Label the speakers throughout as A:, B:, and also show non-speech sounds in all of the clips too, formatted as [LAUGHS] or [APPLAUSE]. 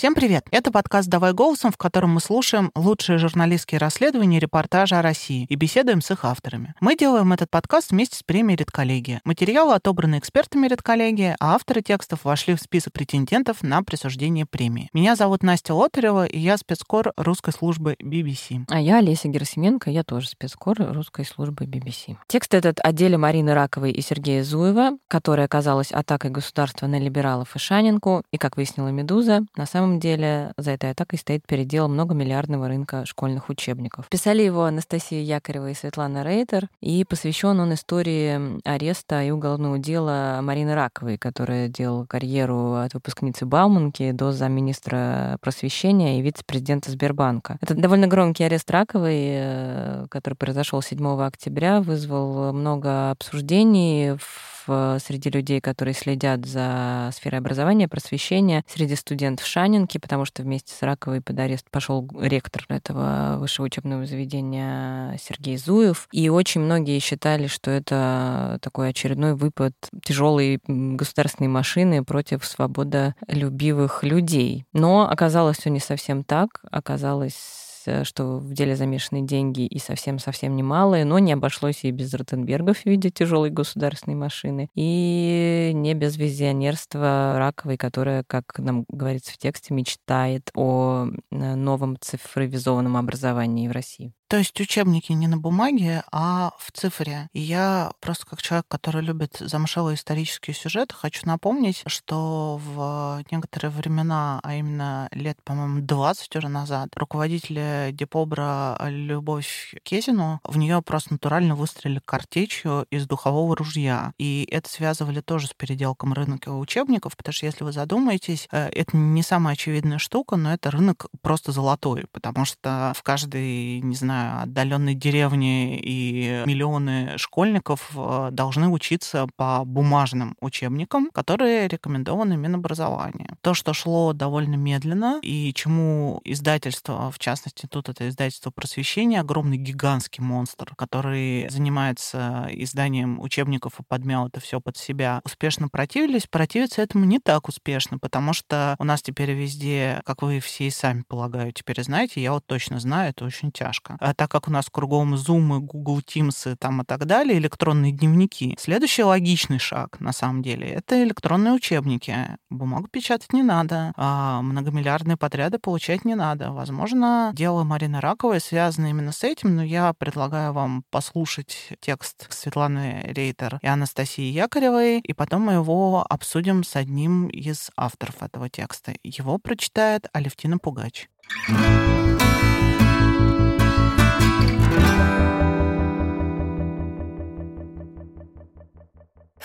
A: Всем привет! Это подкаст «Давай голосом», в котором мы слушаем лучшие журналистские расследования и репортажи о России и беседуем с их авторами. Мы делаем этот подкаст вместе с премией «Редколлегия». Материалы отобраны экспертами «Редколлегии», а авторы текстов вошли в список претендентов на присуждение премии. Меня зовут Настя Лотарева, и я спецкор русской службы BBC.
B: А я Олеся Герасименко, я тоже спецкор русской службы BBC. Текст этот о деле Марины Раковой и Сергея Зуева, которая оказалась атакой государства на либералов и Шанинку, и, как выяснила «Медуза», на самом самом деле за этой атакой стоит передел многомиллиардного рынка школьных учебников. Писали его Анастасия Якорева и Светлана Рейтер, и посвящен он истории ареста и уголовного дела Марины Раковой, которая делала карьеру от выпускницы Бауманки до замминистра просвещения и вице-президента Сбербанка. Это довольно громкий арест Раковой, э, который произошел 7 октября, вызвал много обсуждений в среди людей, которые следят за сферой образования, просвещения, среди студентов Шанинки, потому что вместе с Раковой под арест пошел ректор этого высшего учебного заведения Сергей Зуев. И очень многие считали, что это такой очередной выпад тяжелой государственной машины против свободолюбивых людей. Но оказалось все не совсем так. Оказалось Э, что в деле замешаны деньги и совсем-совсем немалые, но не обошлось и без Ротенбергов в виде тяжелой государственной машины, и не без визионерства Раковой, которая, как нам говорится в тексте, мечтает о новом цифровизованном образовании в России.
A: То есть учебники не на бумаге, а в цифре. И я просто как человек, который любит замшелые исторические сюжеты, хочу напомнить, что в некоторые времена, а именно лет, по-моему, 20 уже назад, руководители Депобра Любовь Кезину в нее просто натурально выстрелили картечью из духового ружья. И это связывали тоже с переделком рынка учебников, потому что, если вы задумаетесь, э, это не самая очевидная штука, но это рынок просто золотой, потому что в каждой, не знаю, отдаленной деревни и миллионы школьников э, должны учиться по бумажным учебникам, которые рекомендованы Минобразования. То, что шло довольно медленно, и чему издательство, в частности, тут это издательство просвещения, огромный гигантский монстр, который занимается изданием учебников и подмял это все под себя, успешно противились, противиться этому не так успешно, потому что у нас теперь везде, как вы все и сами полагаю, теперь знаете, я вот точно знаю, это очень тяжко. А так как у нас кругом Zoom, Google Teams там и так далее, электронные дневники, следующий логичный шаг, на самом деле, это электронные учебники. Бумагу печатать не надо, а многомиллиардные подряды получать не надо. Возможно, дело Марины Раковой связано именно с этим, но я предлагаю вам послушать текст Светланы Рейтер и Анастасии Якоревой, и потом мы его обсудим с одним из авторов этого текста. Его прочитает Алевтина Пугач. Thank you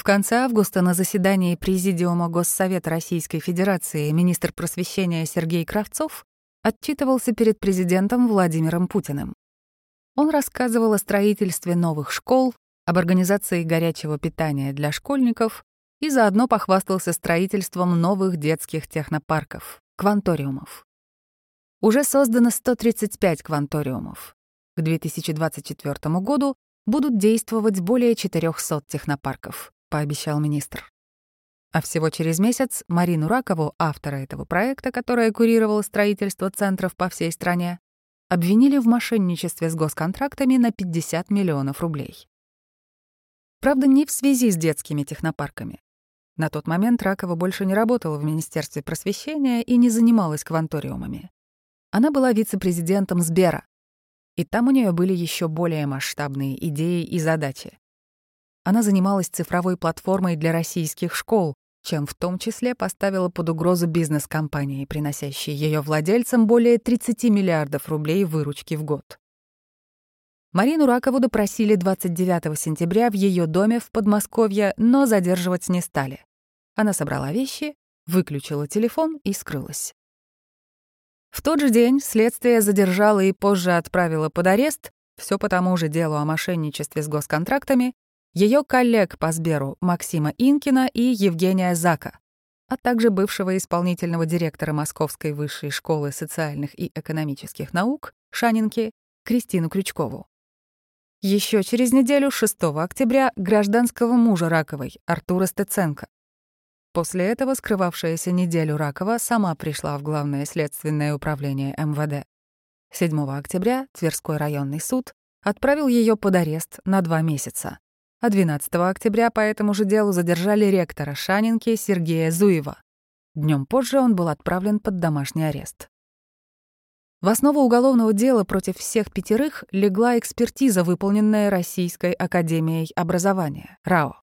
C: конце августа на заседании Президиума Госсовета Российской Федерации министр просвещения Сергей Кравцов отчитывался перед президентом Владимиром Путиным. Он рассказывал о строительстве новых школ, об организации горячего питания для школьников и заодно похвастался строительством новых детских технопарков, кванториумов. Уже создано 135 кванториумов. К 2024 году будут действовать более 400 технопарков пообещал министр. А всего через месяц Марину Ракову, автора этого проекта, которая курировала строительство центров по всей стране, обвинили в мошенничестве с госконтрактами на 50 миллионов рублей. Правда, не в связи с детскими технопарками. На тот момент Ракова больше не работала в Министерстве просвещения и не занималась кванториумами. Она была вице-президентом Сбера, и там у нее были еще более масштабные идеи и задачи она занималась цифровой платформой для российских школ, чем в том числе поставила под угрозу бизнес-компании, приносящие ее владельцам более 30 миллиардов рублей выручки в год. Марину Ракову допросили 29 сентября в ее доме в Подмосковье, но задерживать не стали. Она собрала вещи, выключила телефон и скрылась. В тот же день следствие задержало и позже отправило под арест, все по тому же делу о мошенничестве с госконтрактами, ее коллег по Сберу Максима Инкина и Евгения Зака, а также бывшего исполнительного директора Московской высшей школы социальных и экономических наук Шанинки Кристину Крючкову. Еще через неделю, 6 октября, гражданского мужа Раковой, Артура Стеценко. После этого скрывавшаяся неделю Ракова сама пришла в Главное следственное управление МВД. 7 октября Тверской районный суд отправил ее под арест на два месяца, а 12 октября по этому же делу задержали ректора Шанинки Сергея Зуева. Днем позже он был отправлен под домашний арест. В основу уголовного дела против всех пятерых легла экспертиза, выполненная Российской академией образования, РАО.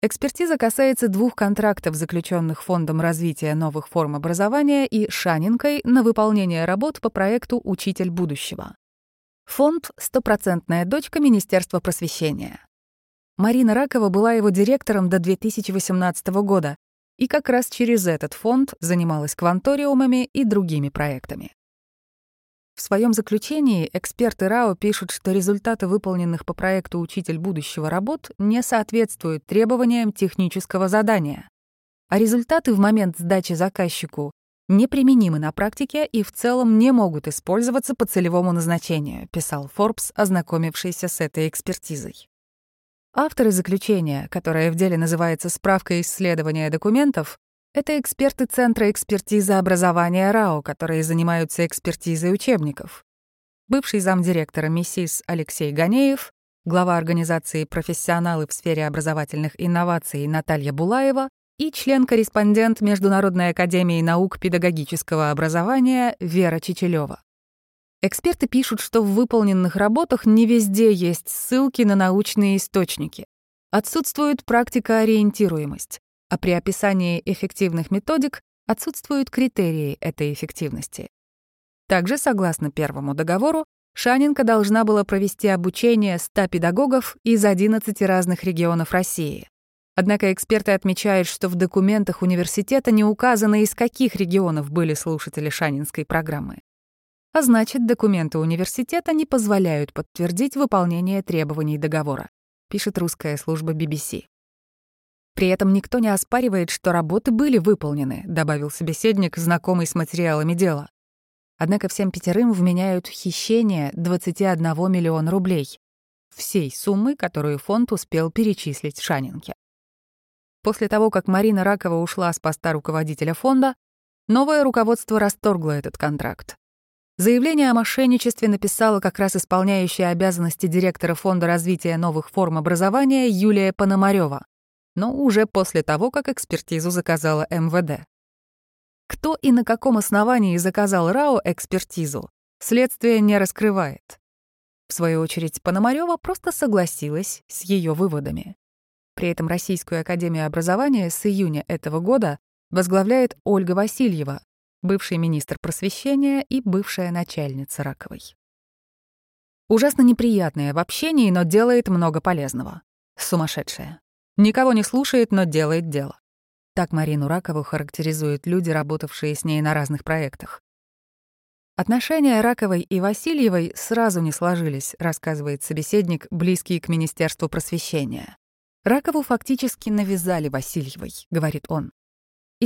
C: Экспертиза касается двух контрактов, заключенных Фондом развития новых форм образования и Шанинкой на выполнение работ по проекту «Учитель будущего». Фонд — стопроцентная дочка Министерства просвещения. Марина Ракова была его директором до 2018 года и как раз через этот фонд занималась кванториумами и другими проектами. В своем заключении эксперты РАО пишут, что результаты выполненных по проекту «Учитель будущего» работ не соответствуют требованиям технического задания, а результаты в момент сдачи заказчику неприменимы на практике и в целом не могут использоваться по целевому назначению, писал Forbes, ознакомившийся с этой экспертизой. Авторы заключения, которое в деле называется «Справка исследования документов», это эксперты Центра экспертизы образования РАО, которые занимаются экспертизой учебников. Бывший замдиректора МИСИС Алексей Ганеев, глава организации «Профессионалы в сфере образовательных инноваций» Наталья Булаева и член-корреспондент Международной академии наук педагогического образования Вера Чечелева. Эксперты пишут, что в выполненных работах не везде есть ссылки на научные источники. Отсутствует практикоориентируемость а при описании эффективных методик отсутствуют критерии этой эффективности. Также, согласно первому договору, Шанинка должна была провести обучение 100 педагогов из 11 разных регионов России. Однако эксперты отмечают, что в документах университета не указано, из каких регионов были слушатели Шанинской программы. А значит, документы университета не позволяют подтвердить выполнение требований договора, пишет русская служба BBC. При этом никто не оспаривает, что работы были выполнены, добавил собеседник, знакомый с материалами дела. Однако всем пятерым вменяют хищение 21 миллиона рублей, всей суммы, которую фонд успел перечислить Шанинке. После того, как Марина Ракова ушла с поста руководителя фонда, новое руководство расторгло этот контракт. Заявление о мошенничестве написала как раз исполняющая обязанности директора Фонда развития новых форм образования Юлия Пономарёва но уже после того, как экспертизу заказала МВД. Кто и на каком основании заказал РАО экспертизу, следствие не раскрывает. В свою очередь, Пономарёва просто согласилась с ее выводами. При этом Российскую академию образования с июня этого года возглавляет Ольга Васильева, бывший министр просвещения и бывшая начальница Раковой. Ужасно неприятная в общении, но делает много полезного. Сумасшедшая. Никого не слушает, но делает дело. Так Марину Ракову характеризуют люди, работавшие с ней на разных проектах. Отношения Раковой и Васильевой сразу не сложились, рассказывает собеседник, близкий к Министерству просвещения. Ракову фактически навязали Васильевой, говорит он.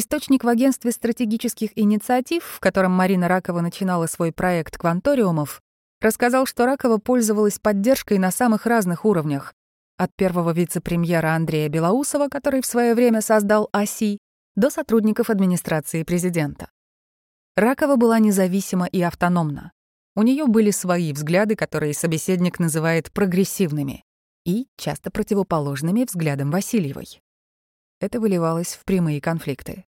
C: Источник в агентстве стратегических инициатив, в котором Марина Ракова начинала свой проект кванториумов, рассказал, что Ракова пользовалась поддержкой на самых разных уровнях, от первого вице-премьера Андрея Белоусова, который в свое время создал ОСИ, до сотрудников администрации президента. Ракова была независима и автономна. У нее были свои взгляды, которые собеседник называет прогрессивными и часто противоположными взглядам Васильевой. Это выливалось в прямые конфликты.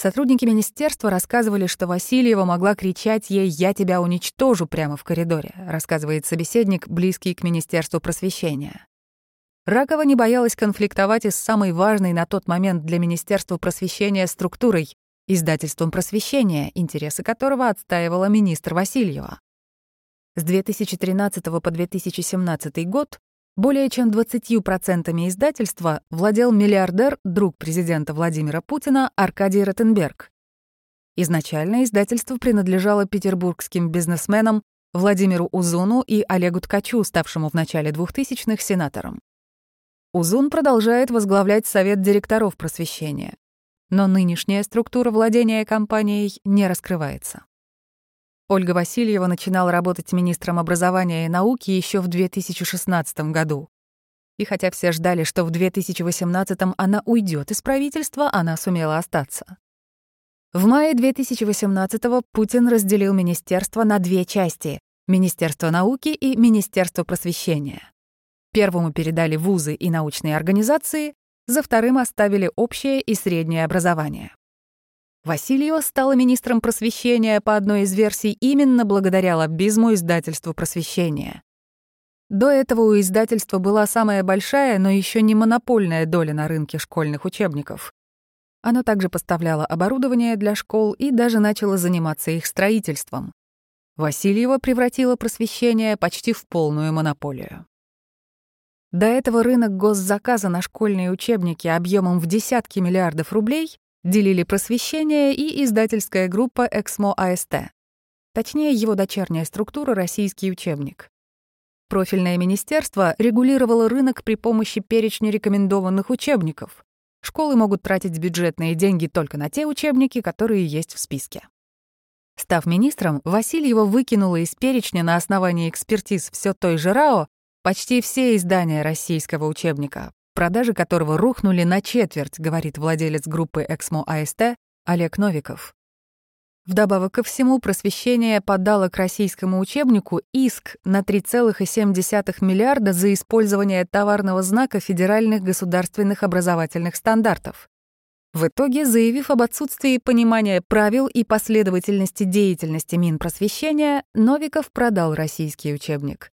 C: Сотрудники министерства рассказывали, что Васильева могла кричать ей «Я тебя уничтожу» прямо в коридоре, рассказывает собеседник, близкий к Министерству просвещения. Ракова не боялась конфликтовать и с самой важной на тот момент для Министерства просвещения структурой — издательством просвещения, интересы которого отстаивала министр Васильева. С 2013 по 2017 год более чем 20% издательства владел миллиардер, друг президента Владимира Путина Аркадий Ротенберг. Изначально издательство принадлежало петербургским бизнесменам Владимиру Узуну и Олегу Ткачу, ставшему в начале 2000-х сенатором. Узун продолжает возглавлять Совет директоров просвещения. Но нынешняя структура владения компанией не раскрывается. Ольга Васильева начинала работать министром образования и науки еще в 2016 году. И хотя все ждали, что в 2018-м она уйдет из правительства, она сумела остаться. В мае 2018-го Путин разделил министерство на две части — Министерство науки и Министерство просвещения. Первому передали вузы и научные организации, за вторым оставили общее и среднее образование. Васильева стала министром просвещения по одной из версий именно благодаря лоббизму издательству просвещения. До этого у издательства была самая большая, но еще не монопольная доля на рынке школьных учебников. Оно также поставляло оборудование для школ и даже начало заниматься их строительством. Васильева превратила просвещение почти в полную монополию. До этого рынок госзаказа на школьные учебники объемом в десятки миллиардов рублей делили просвещение и издательская группа «Эксмо АСТ». Точнее, его дочерняя структура «Российский учебник». Профильное министерство регулировало рынок при помощи перечня рекомендованных учебников. Школы могут тратить бюджетные деньги только на те учебники, которые есть в списке. Став министром, Васильева выкинула из перечня на основании экспертиз все той же РАО почти все издания российского учебника, продажи которого рухнули на четверть, говорит владелец группы «Эксмо АСТ» Олег Новиков. Вдобавок ко всему, просвещение подало к российскому учебнику иск на 3,7 миллиарда за использование товарного знака федеральных государственных образовательных стандартов. В итоге, заявив об отсутствии понимания правил и последовательности деятельности Минпросвещения, Новиков продал российский учебник.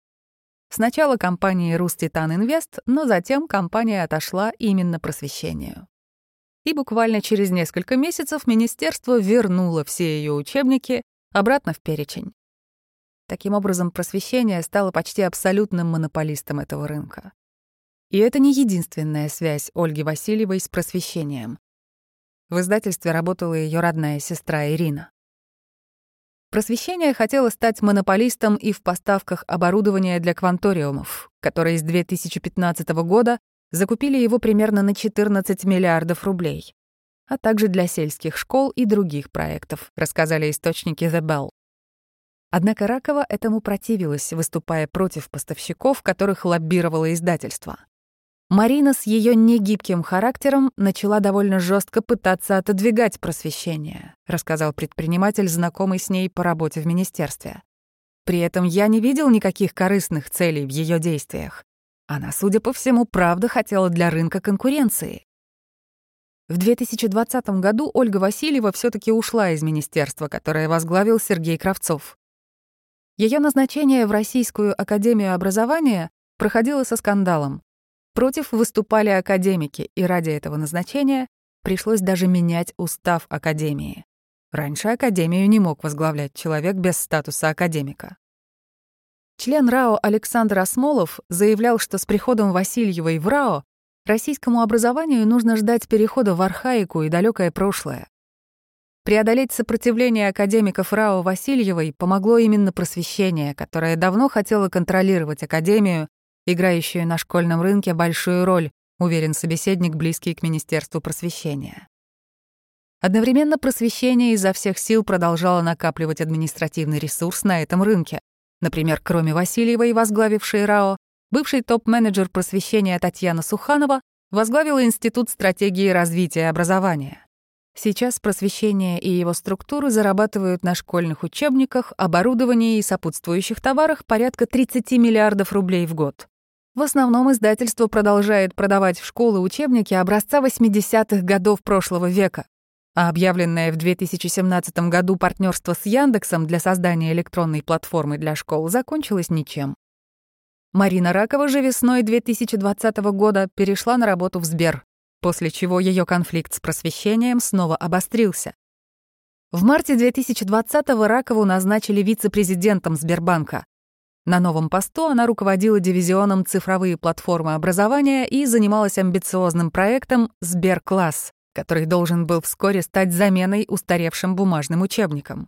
C: Сначала компании «Руститан Инвест», но затем компания отошла именно просвещению и буквально через несколько месяцев министерство вернуло все ее учебники обратно в перечень. Таким образом, просвещение стало почти абсолютным монополистом этого рынка. И это не единственная связь Ольги Васильевой с просвещением. В издательстве работала ее родная сестра Ирина. Просвещение хотело стать монополистом и в поставках оборудования для кванториумов, которые с 2015 года закупили его примерно на 14 миллиардов рублей, а также для сельских школ и других проектов, рассказали источники The Bell. Однако Ракова этому противилась, выступая против поставщиков, которых лоббировало издательство. Марина с ее негибким характером начала довольно жестко пытаться отодвигать просвещение, рассказал предприниматель, знакомый с ней по работе в министерстве. При этом я не видел никаких корыстных целей в ее действиях. Она, судя по всему, правда хотела для рынка конкуренции. В 2020 году Ольга Васильева все таки ушла из министерства, которое возглавил Сергей Кравцов. Ее назначение в Российскую академию образования проходило со скандалом. Против выступали академики, и ради этого назначения пришлось даже менять устав академии. Раньше академию не мог возглавлять человек без статуса академика. Член РАО Александр Осмолов заявлял, что с приходом Васильевой в РАО российскому образованию нужно ждать перехода в архаику и далекое прошлое. Преодолеть сопротивление академиков РАО Васильевой помогло именно просвещение, которое давно хотело контролировать академию, играющую на школьном рынке большую роль, уверен собеседник, близкий к Министерству просвещения. Одновременно просвещение изо всех сил продолжало накапливать административный ресурс на этом рынке. Например, кроме Васильевой, возглавившей РАО, бывший топ-менеджер просвещения Татьяна Суханова возглавила Институт стратегии развития образования. Сейчас просвещение и его структуры зарабатывают на школьных учебниках, оборудовании и сопутствующих товарах порядка 30 миллиардов рублей в год. В основном издательство продолжает продавать в школы учебники образца 80-х годов прошлого века, а объявленное в 2017 году партнерство с Яндексом для создания электронной платформы для школ закончилось ничем. Марина Ракова же весной 2020 года перешла на работу в Сбер, после чего ее конфликт с просвещением снова обострился. В марте 2020-го Ракову назначили вице-президентом Сбербанка. На новом посту она руководила дивизионом цифровые платформы образования и занималась амбициозным проектом «Сберкласс», который должен был вскоре стать заменой устаревшим бумажным учебникам.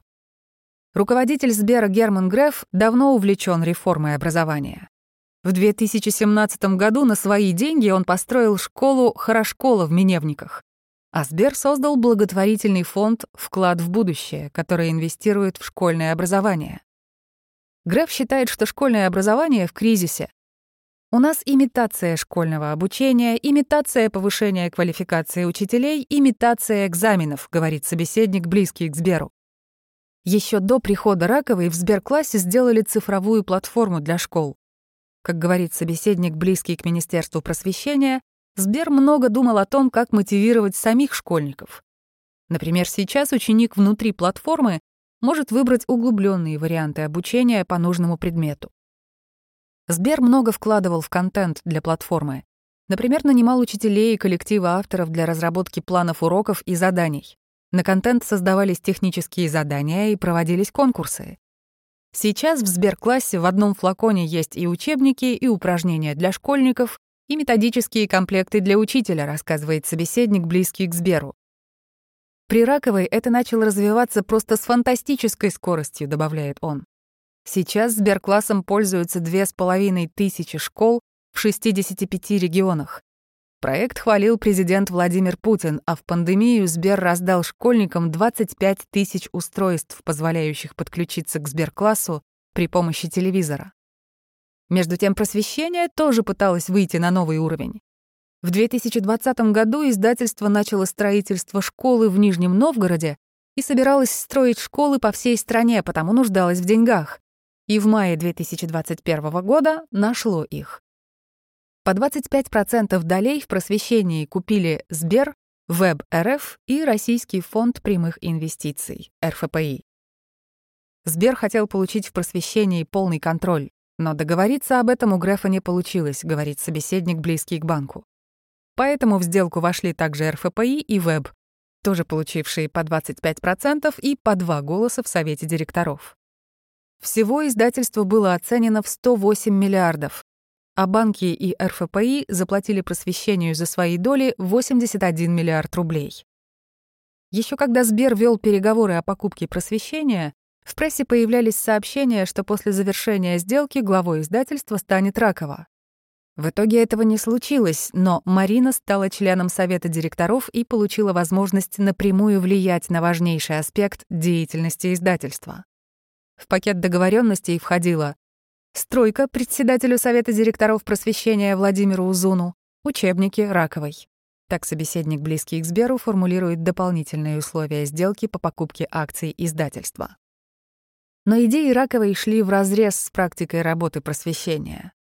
C: Руководитель Сбера Герман Греф давно увлечен реформой образования. В 2017 году на свои деньги он построил школу «Хорошкола» в Миневниках. А Сбер создал благотворительный фонд «Вклад в будущее», который инвестирует в школьное образование. Греф считает, что школьное образование в кризисе. У нас имитация школьного обучения, имитация повышения квалификации учителей, имитация экзаменов, говорит собеседник, близкий к Сберу. Еще до прихода Раковой в Сберклассе сделали цифровую платформу для школ. Как говорит собеседник, близкий к Министерству просвещения, Сбер много думал о том, как мотивировать самих школьников. Например, сейчас ученик внутри платформы может выбрать углубленные варианты обучения по нужному предмету. Сбер много вкладывал в контент для платформы. Например, нанимал учителей и коллективы авторов для разработки планов уроков и заданий. На контент создавались технические задания и проводились конкурсы. Сейчас в Сберклассе в одном флаконе есть и учебники, и упражнения для школьников, и методические комплекты для учителя, рассказывает собеседник, близкий к Сберу. При Раковой это начало развиваться просто с фантастической скоростью, добавляет он. Сейчас Сберклассом пользуются две с половиной тысячи школ в 65 регионах. Проект хвалил президент Владимир Путин, а в пандемию Сбер раздал школьникам 25 тысяч устройств, позволяющих подключиться к Сберклассу при помощи телевизора. Между тем, просвещение тоже пыталось выйти на новый уровень. В 2020 году издательство начало строительство школы в Нижнем Новгороде и собиралось строить школы по всей стране, потому нуждалось в деньгах и в мае 2021 года нашло их. По 25% долей в просвещении купили Сбер, Веб РФ и Российский фонд прямых инвестиций, РФПИ. Сбер хотел получить в просвещении полный контроль, но договориться об этом у Грефа не получилось, говорит собеседник, близкий к банку. Поэтому в сделку вошли также РФПИ и Веб, тоже получившие по 25% и по два голоса в Совете директоров. Всего издательство было оценено в 108 миллиардов, а банки и РФПИ заплатили просвещению за свои доли 81 миллиард рублей. Еще когда Сбер вел переговоры о покупке просвещения, в прессе появлялись сообщения, что после завершения сделки главой издательства станет Ракова. В итоге этого не случилось, но Марина стала членом совета директоров и получила возможность напрямую влиять на важнейший аспект деятельности издательства. В пакет договоренностей входила стройка председателю Совета директоров просвещения Владимиру Узуну, учебники Раковой. Так собеседник, близкий к Сберу, формулирует дополнительные условия сделки по покупке акций издательства. Но идеи Раковой шли вразрез с практикой работы просвещения.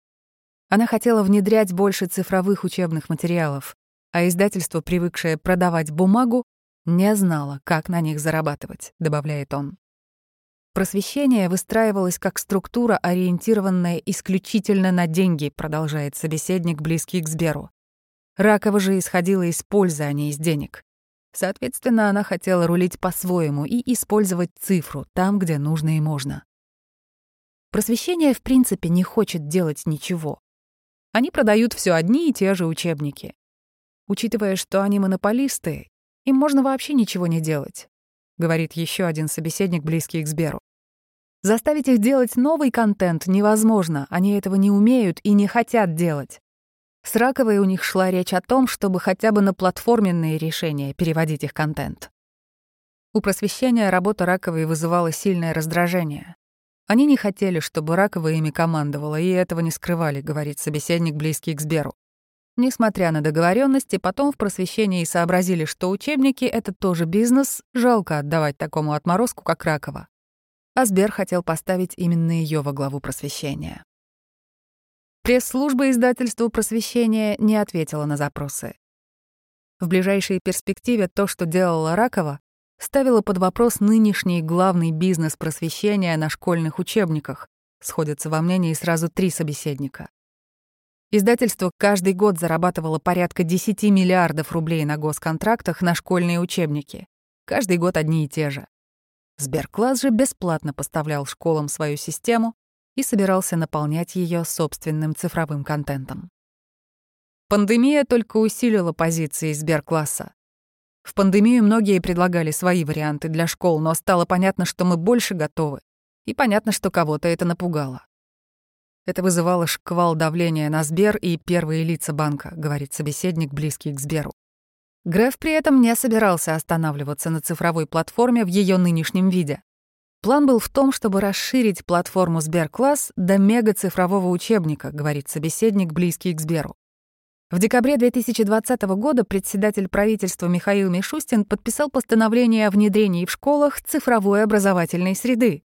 C: Она хотела внедрять больше цифровых учебных материалов, а издательство, привыкшее продавать бумагу, не знало, как на них зарабатывать, добавляет он. Просвещение выстраивалось как структура, ориентированная исключительно на деньги, продолжает собеседник, близкий к Сберу. Ракова же исходила из пользы, а не из денег. Соответственно, она хотела рулить по-своему и использовать цифру там, где нужно и можно. Просвещение, в принципе, не хочет делать ничего. Они продают все одни и те же учебники. Учитывая, что они монополисты, им можно вообще ничего не делать, говорит еще один собеседник, близкий к Сберу. Заставить их делать новый контент невозможно, они этого не умеют и не хотят делать. С Раковой у них шла речь о том, чтобы хотя бы на платформенные решения переводить их контент. У просвещения работа Раковой вызывала сильное раздражение. Они не хотели, чтобы Ракова ими командовала, и этого не скрывали, говорит собеседник, близкий к Сберу. Несмотря на договоренности, потом в просвещении сообразили, что учебники — это тоже бизнес, жалко отдавать такому отморозку, как Ракова. Асбер хотел поставить именно ее во главу просвещения. Пресс-служба издательства «Просвещение» не ответила на запросы. В ближайшей перспективе то, что делала Ракова, ставило под вопрос нынешний главный бизнес просвещения на школьных учебниках. Сходятся во мнении сразу три собеседника. Издательство каждый год зарабатывало порядка 10 миллиардов рублей на госконтрактах на школьные учебники. Каждый год одни и те же. Сберкласс же бесплатно поставлял школам свою систему и собирался наполнять ее собственным цифровым контентом. Пандемия только усилила позиции Сберкласса. В пандемию многие предлагали свои варианты для школ, но стало понятно, что мы больше готовы, и понятно, что кого-то это напугало. Это вызывало шквал давления на Сбер и первые лица банка, говорит собеседник, близкий к Сберу. Греф при этом не собирался останавливаться на цифровой платформе в ее нынешнем виде. План был в том, чтобы расширить платформу Сберкласс до мега-цифрового учебника, говорит собеседник, близкий к Сберу. В декабре 2020 года председатель правительства Михаил Мишустин подписал постановление о внедрении в школах цифровой образовательной среды.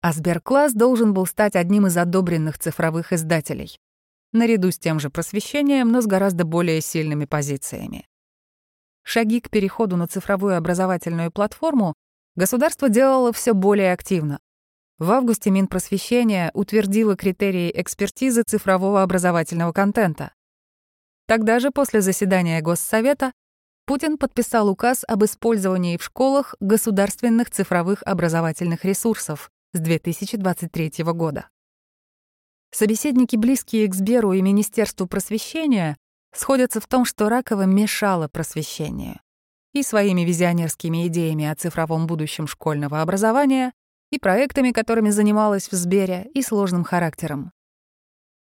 C: А Сберкласс должен был стать одним из одобренных цифровых издателей. Наряду с тем же просвещением, но с гораздо более сильными позициями. Шаги к переходу на цифровую образовательную платформу государство делало все более активно. В августе Минпросвещения утвердило критерии экспертизы цифрового образовательного контента. Тогда же, после заседания Госсовета, Путин подписал указ об использовании в школах государственных цифровых образовательных ресурсов с 2023 года. Собеседники, близкие к Сберу и Министерству просвещения, сходятся в том, что Ракова мешала просвещению и своими визионерскими идеями о цифровом будущем школьного образования, и проектами, которыми занималась в Сбере, и сложным характером.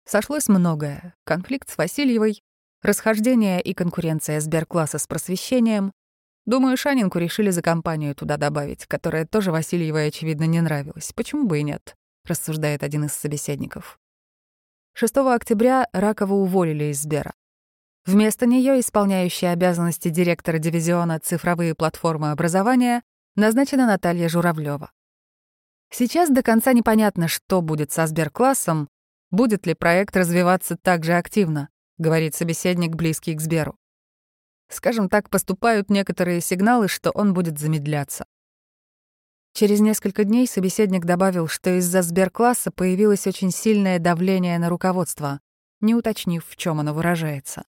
C: Сошлось многое — конфликт с Васильевой, Расхождение и конкуренция Сберкласса с просвещением. Думаю, Шанинку решили за компанию туда добавить, которая тоже Васильевой, очевидно, не нравилась. Почему бы и нет, рассуждает один из собеседников. 6 октября Ракова уволили из Сбера. Вместо нее исполняющая обязанности директора дивизиона «Цифровые платформы образования» назначена Наталья Журавлева. Сейчас до конца непонятно, что будет со Сберклассом, будет ли проект развиваться так же активно. — говорит собеседник, близкий к Сберу. Скажем так, поступают некоторые сигналы, что он будет замедляться. Через несколько дней собеседник добавил, что из-за Сберкласса появилось очень сильное давление на руководство, не уточнив, в чем оно выражается.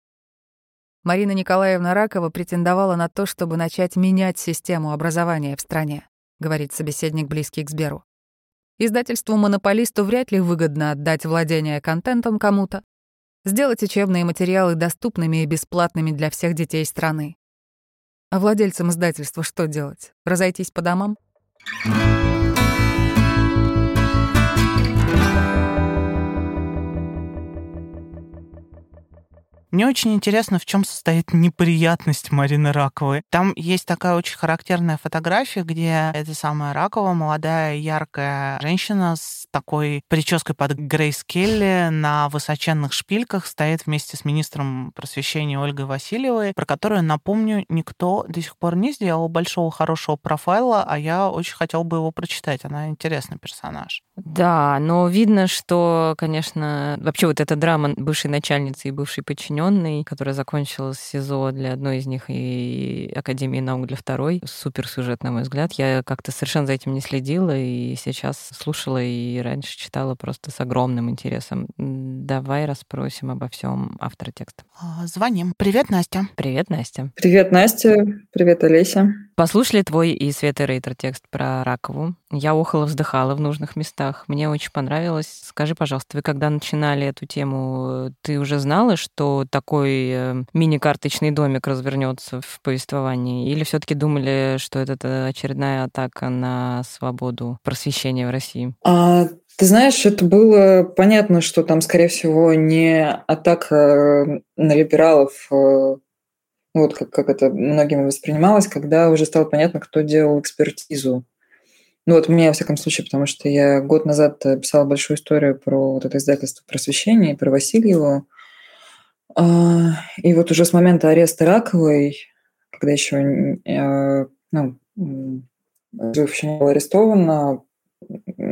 C: Марина Николаевна Ракова претендовала на то, чтобы начать менять систему образования в стране, говорит собеседник, близкий к Сберу. Издательству-монополисту вряд ли выгодно отдать владение контентом кому-то, сделать учебные материалы доступными и бесплатными для всех детей страны. А владельцам издательства что делать? Разойтись по домам?
A: Мне очень интересно, в чем состоит неприятность Марины Раковой. Там есть такая очень характерная фотография, где эта самая Ракова, молодая, яркая женщина с такой прической под Грейс Келли на высоченных шпильках стоит вместе с министром просвещения Ольгой Васильевой, про которую, напомню, никто до сих пор не сделал большого хорошего профайла, а я очень хотел бы его прочитать. Она интересный персонаж.
B: Да, но видно, что, конечно, вообще вот эта драма бывшей начальницы и бывшей подчиненной, которая закончилась СИЗО для одной из них и Академии наук для второй, супер сюжет, на мой взгляд. Я как-то совершенно за этим не следила и сейчас слушала и раньше читала просто с огромным интересом. Давай расспросим обо всем автора текста.
A: А, звоним. Привет, Настя.
B: Привет, Настя.
D: Привет, Настя. Привет, Олеся.
B: Послушали твой и Светы Рейтер текст про Ракову. Я охала, вздыхала в нужных местах. Мне очень понравилось. Скажи, пожалуйста, вы когда начинали эту тему, ты уже знала, что такой э, мини-карточный домик развернется в повествовании? Или все таки думали, что это очередная атака на свободу просвещения в России?
D: А, ты знаешь, это было понятно, что там, скорее всего, не атака на либералов э, вот как, как это многими воспринималось, когда уже стало понятно, кто делал экспертизу. Ну вот мне, во всяком случае, потому что я год назад э, писала большую историю про вот это издательство просвещения, про Васильеву. А, и вот уже с момента ареста Раковой, когда еще э, ну, еще не была арестована,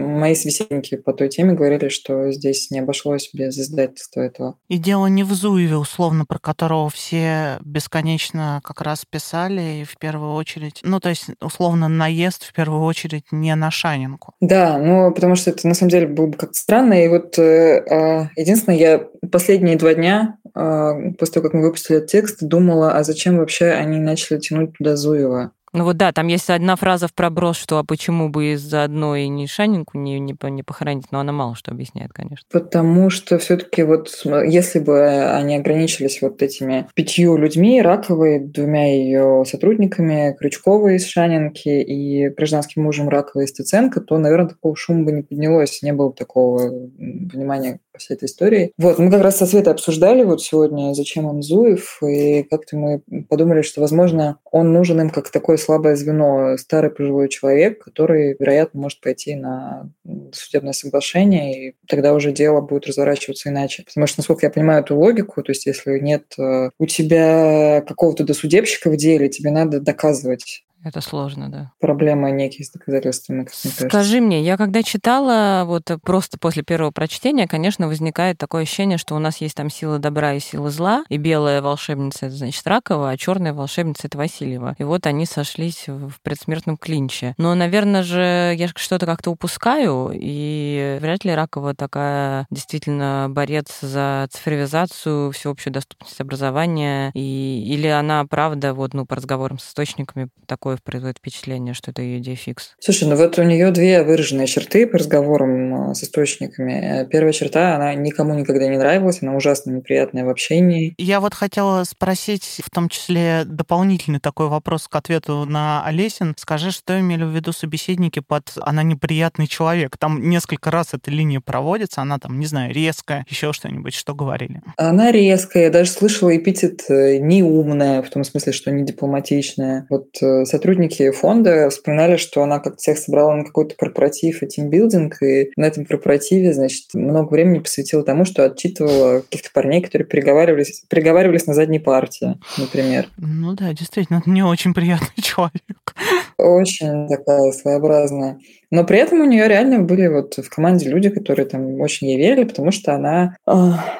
D: мои собеседники по той теме говорили, что здесь не обошлось без издательства этого.
A: И дело не в Зуеве, условно, про которого все бесконечно как раз писали, и в первую очередь, ну, то есть, условно, наезд в первую очередь не на Шанинку.
D: Да, ну, потому что это на самом деле было бы как-то странно. И вот э, а, единственное, я последние два дня, э, после того, как мы выпустили этот текст, думала, а зачем вообще они начали тянуть туда Зуева?
B: Ну вот да, там есть одна фраза в проброс, что а почему бы из-за одной не Шанинку не, не, не похоронить, но она мало что объясняет, конечно.
D: Потому что все таки вот если бы они ограничились вот этими пятью людьми, Раковой, двумя ее сотрудниками, Крючковой из Шанинки и гражданским мужем Раковой из Стеценко, то, наверное, такого шума бы не поднялось, не было бы такого понимания по всей этой истории. Вот, мы как раз со Светой обсуждали вот сегодня, зачем он Зуев, и как-то мы подумали, что, возможно, он нужен им как такое слабое звено, старый пожилой человек, который, вероятно, может пойти на судебное соглашение, и тогда уже дело будет разворачиваться иначе. Потому что, насколько я понимаю эту логику, то есть если нет э, у тебя какого-то досудебщика в деле, тебе надо доказывать
B: это сложно, да.
D: Проблема некие с доказательствами,
B: как мне кажется. Скажи мне, я когда читала, вот просто после первого прочтения, конечно, возникает такое ощущение, что у нас есть там сила добра и сила зла, и белая волшебница это значит Ракова, а черная волшебница это Васильева. И вот они сошлись в предсмертном клинче. Но, наверное же, я что-то как-то упускаю, и вряд ли Ракова такая действительно борец за цифровизацию, всеобщую доступность образования, и, или она, правда, вот, ну, по разговорам с источниками, такой такое производит впечатление, что это ее идея фикс?
D: Слушай, ну вот у нее две выраженные черты по разговорам а, с источниками. Э, первая черта, она никому никогда не нравилась, она ужасно неприятная в общении.
A: Я вот хотела спросить, в том числе дополнительный такой вопрос к ответу на Олесин. Скажи, что имели в виду собеседники под «она неприятный человек»? Там несколько раз эта линия проводится, она там, не знаю, резкая, еще что-нибудь, что говорили?
D: Она резкая, я даже слышала эпитет э, неумная, в том смысле, что не дипломатичная. Вот э, сотрудники фонда вспоминали, что она как всех собрала на какой-то корпоратив и тимбилдинг, и на этом корпоративе, значит, много времени посвятила тому, что отчитывала каких-то парней, которые переговаривались, переговаривались на задней партии, например.
A: Ну да, действительно, не очень приятный [LAUGHS] человек.
D: Очень такая своеобразная. Но при этом у нее реально были вот в команде люди, которые там очень ей верили, потому что она, э,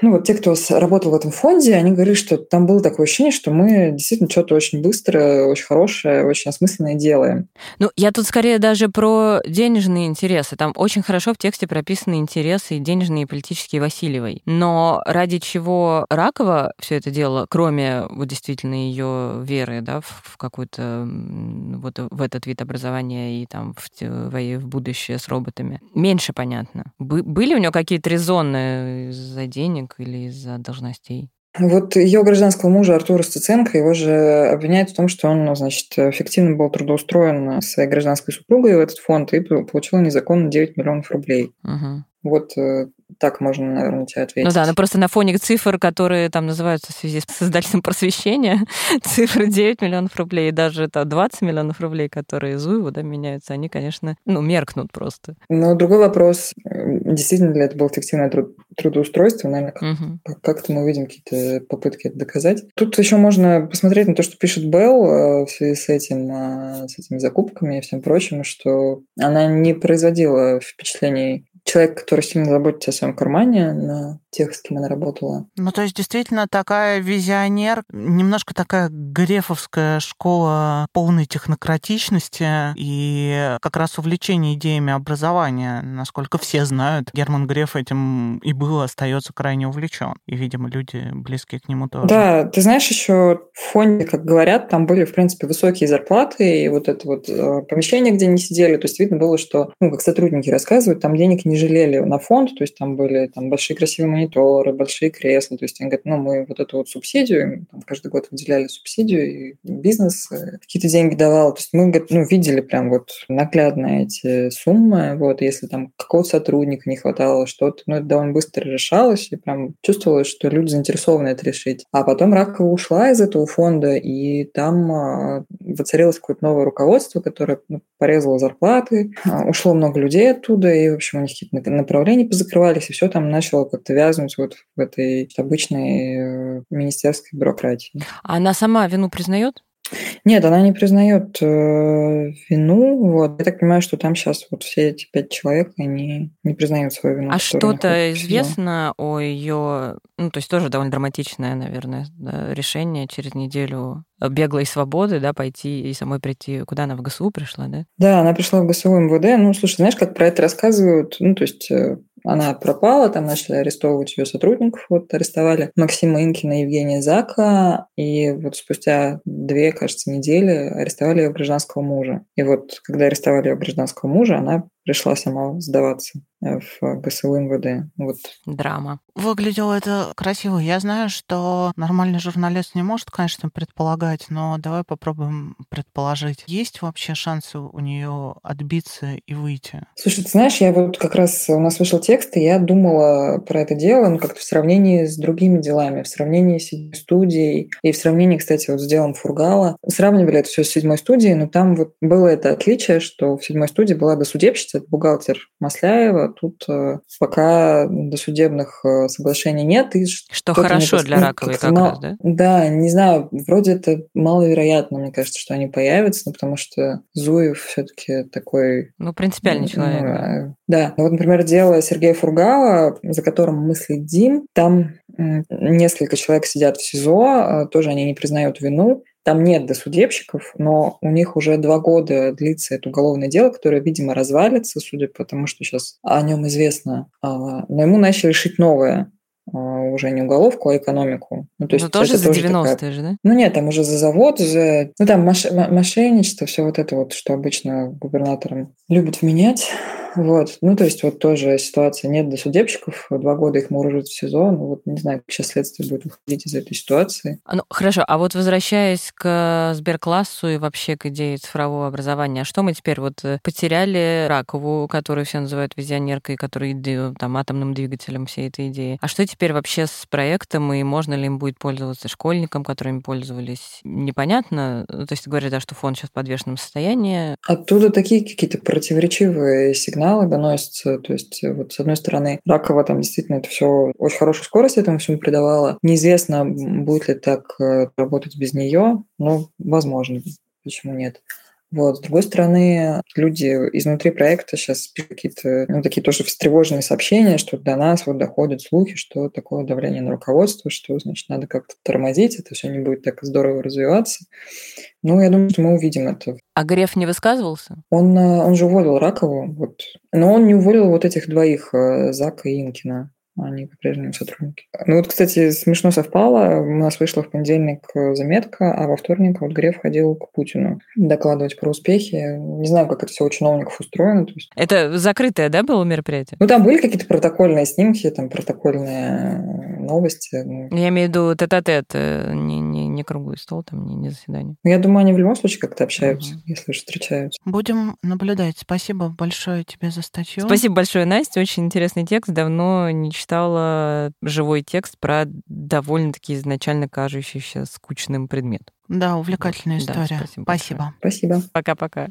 D: ну вот те, кто работал в этом фонде, они говорили, что там было такое ощущение, что мы действительно что-то очень быстро, очень хорошее, очень осмысленное делаем.
B: Ну, я тут скорее даже про денежные интересы. Там очень хорошо в тексте прописаны интересы денежные и политические Васильевой. Но ради чего Ракова все это дело, кроме вот действительно ее веры, да, в, в какую-то вот в этот вид образования и там в, в в будущее с роботами. Меньше понятно. Бы- были у нее какие-то резоны из-за денег или из-за должностей?
D: Вот ее гражданского мужа Артура Стеценко, его же обвиняют в том, что он, значит, эффективно был трудоустроен своей гражданской супругой в этот фонд и получил незаконно 9 миллионов рублей.
B: Угу.
D: Вот э, так можно, наверное, тебе ответить.
B: Ну да, но просто на фоне цифр, которые там называются в связи с создательством просвещения, [LAUGHS] цифры 9 миллионов рублей и даже это 20 миллионов рублей, которые Зуеву да, меняются, они, конечно, ну, меркнут просто.
D: Но другой вопрос, действительно ли это было эффективное труд трудоустройство, наверное, как- угу. как-то мы увидим какие-то попытки это доказать. Тут еще можно посмотреть на то, что пишет Белл э, в связи с этим, э, с этими закупками и всем прочим, что она не производила впечатлений человек, который сильно заботится о своем кармане на тех, с кем она работала.
A: Ну, то есть, действительно, такая визионер, немножко такая грефовская школа полной технократичности и как раз увлечение идеями образования. Насколько все знают, Герман Греф этим и был, остается крайне увлечен. И, видимо, люди близкие к нему тоже.
D: Да, ты знаешь, еще в фонде, как говорят, там были, в принципе, высокие зарплаты, и вот это вот э, помещение, где они сидели, то есть видно было, что, ну, как сотрудники рассказывают, там денег не жалели на фонд, то есть там были там большие красивые мониторы, большие кресла, то есть они говорят, ну, мы вот эту вот субсидию, там, каждый год выделяли субсидию, и бизнес э, какие-то деньги давал, то есть мы ну, видели прям вот наглядно эти суммы, вот, если там какого-то сотрудника не хватало, что-то, ну, это довольно быстро решалось, и прям чувствовалось, что люди заинтересованы это решить. А потом Ракова ушла из этого фонда, и там а, воцарилось какое-то новое руководство, которое ну, порезало зарплаты, а, ушло много людей оттуда, и, в общем, у них какие-то направления позакрывались, и все там начало как-то вязнуть вот в этой обычной э, министерской бюрократии.
B: А она сама вину признает?
D: Нет, она не признает э, вину. Вот. Я так понимаю, что там сейчас вот все эти пять человек, они не признают свою вину.
B: А что-то известно о ее, ну, то есть тоже довольно драматичное, наверное, решение через неделю беглой свободы, да, пойти и самой прийти. Куда она в ГСУ пришла, да?
D: Да, она пришла в ГСУ МВД. Ну, слушай, знаешь, как про это рассказывают, ну, то есть э, она пропала, там начали арестовывать ее сотрудников, вот арестовали Максима Инкина и Евгения Зака, и вот спустя две, кажется, недели арестовали ее гражданского мужа. И вот когда арестовали ее гражданского мужа, она пришла сама сдаваться в ГСУ МВД. Вот.
B: Драма.
A: Выглядело это красиво. Я знаю, что нормальный журналист не может, конечно, предполагать, но давай попробуем предположить. Есть вообще шансы у нее отбиться и выйти?
D: Слушай, ты знаешь, я вот как раз у нас вышел текст, и я думала про это дело, ну, как-то в сравнении с другими делами, в сравнении с седьмой студией и в сравнении, кстати, вот с делом Фургала. Сравнивали это все с седьмой студией, но там вот было это отличие, что в седьмой студии была досудебщица, бухгалтер Масляева. Тут э, пока досудебных э, соглашений нет. И
B: что хорошо для раковой как
D: мал...
B: раз, да?
D: Да, не знаю, вроде это маловероятно, мне кажется, что они появятся, ну, потому что Зуев все таки такой...
B: Ну, принципиальный человек.
D: Ну, да. Вот, например, дело Сергея Фургала, за которым мы следим, там несколько человек сидят в СИЗО, а, тоже они не признают вину, там нет досудебщиков, но у них уже два года длится это уголовное дело, которое, видимо, развалится, судя по тому, что сейчас о нем известно. А, но ему начали решить новое а, уже не уголовку, а экономику.
B: Ну, то есть Но тоже за 90-е такая... же, да?
D: Ну нет, там уже за завод, за... Ну там мош... мошенничество, все вот это вот, что обычно губернаторам любят вменять. Вот. Ну, то есть вот тоже ситуация. Нет досудебщиков, два года их мурыжат в СИЗО. Ну, вот не знаю, как сейчас следствие будет выходить из этой ситуации.
B: А, ну, хорошо, а вот возвращаясь к сберклассу и вообще к идее цифрового образования, а что мы теперь вот э, потеряли Ракову, которую все называют визионеркой, которая там атомным двигателем всей этой идеи. А что теперь вообще с проектом, и можно ли им будет пользоваться школьникам, которыми пользовались? Непонятно. То есть говорят, да, что фонд сейчас в подвешенном состоянии.
D: Оттуда такие какие-то противоречивые сигналы сигналы доносятся. То есть, э, вот с одной стороны, Ракова там действительно это все очень хорошую скорость этому всему придавала. Неизвестно, будет ли так э, работать без нее, но возможно. Почему нет? Вот. С другой стороны, люди изнутри проекта сейчас пишут какие-то ну, такие тоже встревоженные сообщения, что до нас вот доходят слухи, что такое давление на руководство, что, значит, надо как-то тормозить, это все не будет так здорово развиваться. Ну, я думаю, что мы увидим это.
B: А Греф не высказывался?
D: Он, э, он же уволил Ракову, вот. но он не уволил вот этих двоих, э, Зака и Инкина они по-прежнему сотрудники. Ну вот, кстати, смешно совпало. У нас вышла в понедельник заметка, а во вторник вот Греф ходил к Путину докладывать про успехи. Не знаю, как это все у чиновников устроено. То есть...
B: Это закрытое, да, было мероприятие?
D: Ну, там были какие-то протокольные снимки, там протокольные новости. Ну.
B: Я имею в виду тет-а-тет, э, не, не, не круглый стол, там не, не заседание.
D: Ну, я думаю, они в любом случае как-то общаются, угу. если уж встречаются.
A: Будем наблюдать. Спасибо большое тебе за статью.
B: Спасибо большое, Настя. Очень интересный текст. Давно не читала читала живой текст про довольно-таки изначально кажущийся скучным предмет.
A: Да, увлекательная история. Да, спасибо. Спасибо.
D: Спасибо.
B: Пока-пока.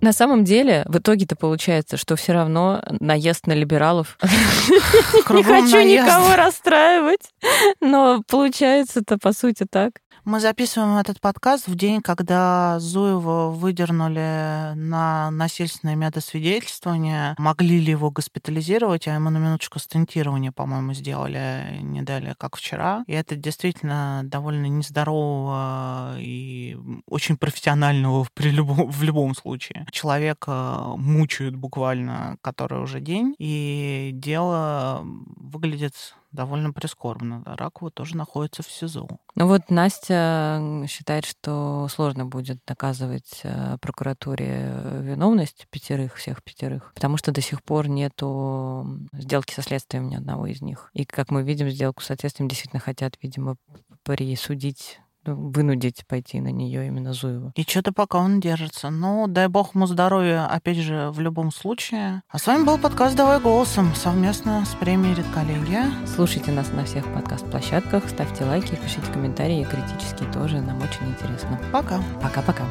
B: На самом деле, в итоге-то получается, что все равно наезд на либералов. [LAUGHS] Не хочу никого расстраивать, но получается-то по сути так.
A: Мы записываем этот подкаст в день, когда Зуева выдернули на насильственное медосвидетельствование. Могли ли его госпитализировать, а ему на минуточку стентирование, по-моему, сделали не далее, как вчера. И это действительно довольно нездорового и очень профессионального [LAUGHS] при любом, в любом случае. Человека мучают буквально который уже день, и дело выглядит довольно прискорбно. Ракова тоже находится в СИЗО.
B: Ну вот Настя считает, что сложно будет доказывать э, прокуратуре виновность пятерых, всех пятерых, потому что до сих пор нету сделки со следствием ни одного из них. И, как мы видим, сделку со следствием действительно хотят, видимо, присудить вынудить пойти на нее именно Зуева.
A: И что-то пока он держится. Ну, дай бог ему здоровья, опять же, в любом случае. А с вами был подкаст «Давай голосом» совместно с премией «Редколлегия».
B: Слушайте нас на всех подкаст-площадках, ставьте лайки, пишите комментарии, критические тоже, нам очень интересно.
A: Пока.
B: Пока-пока.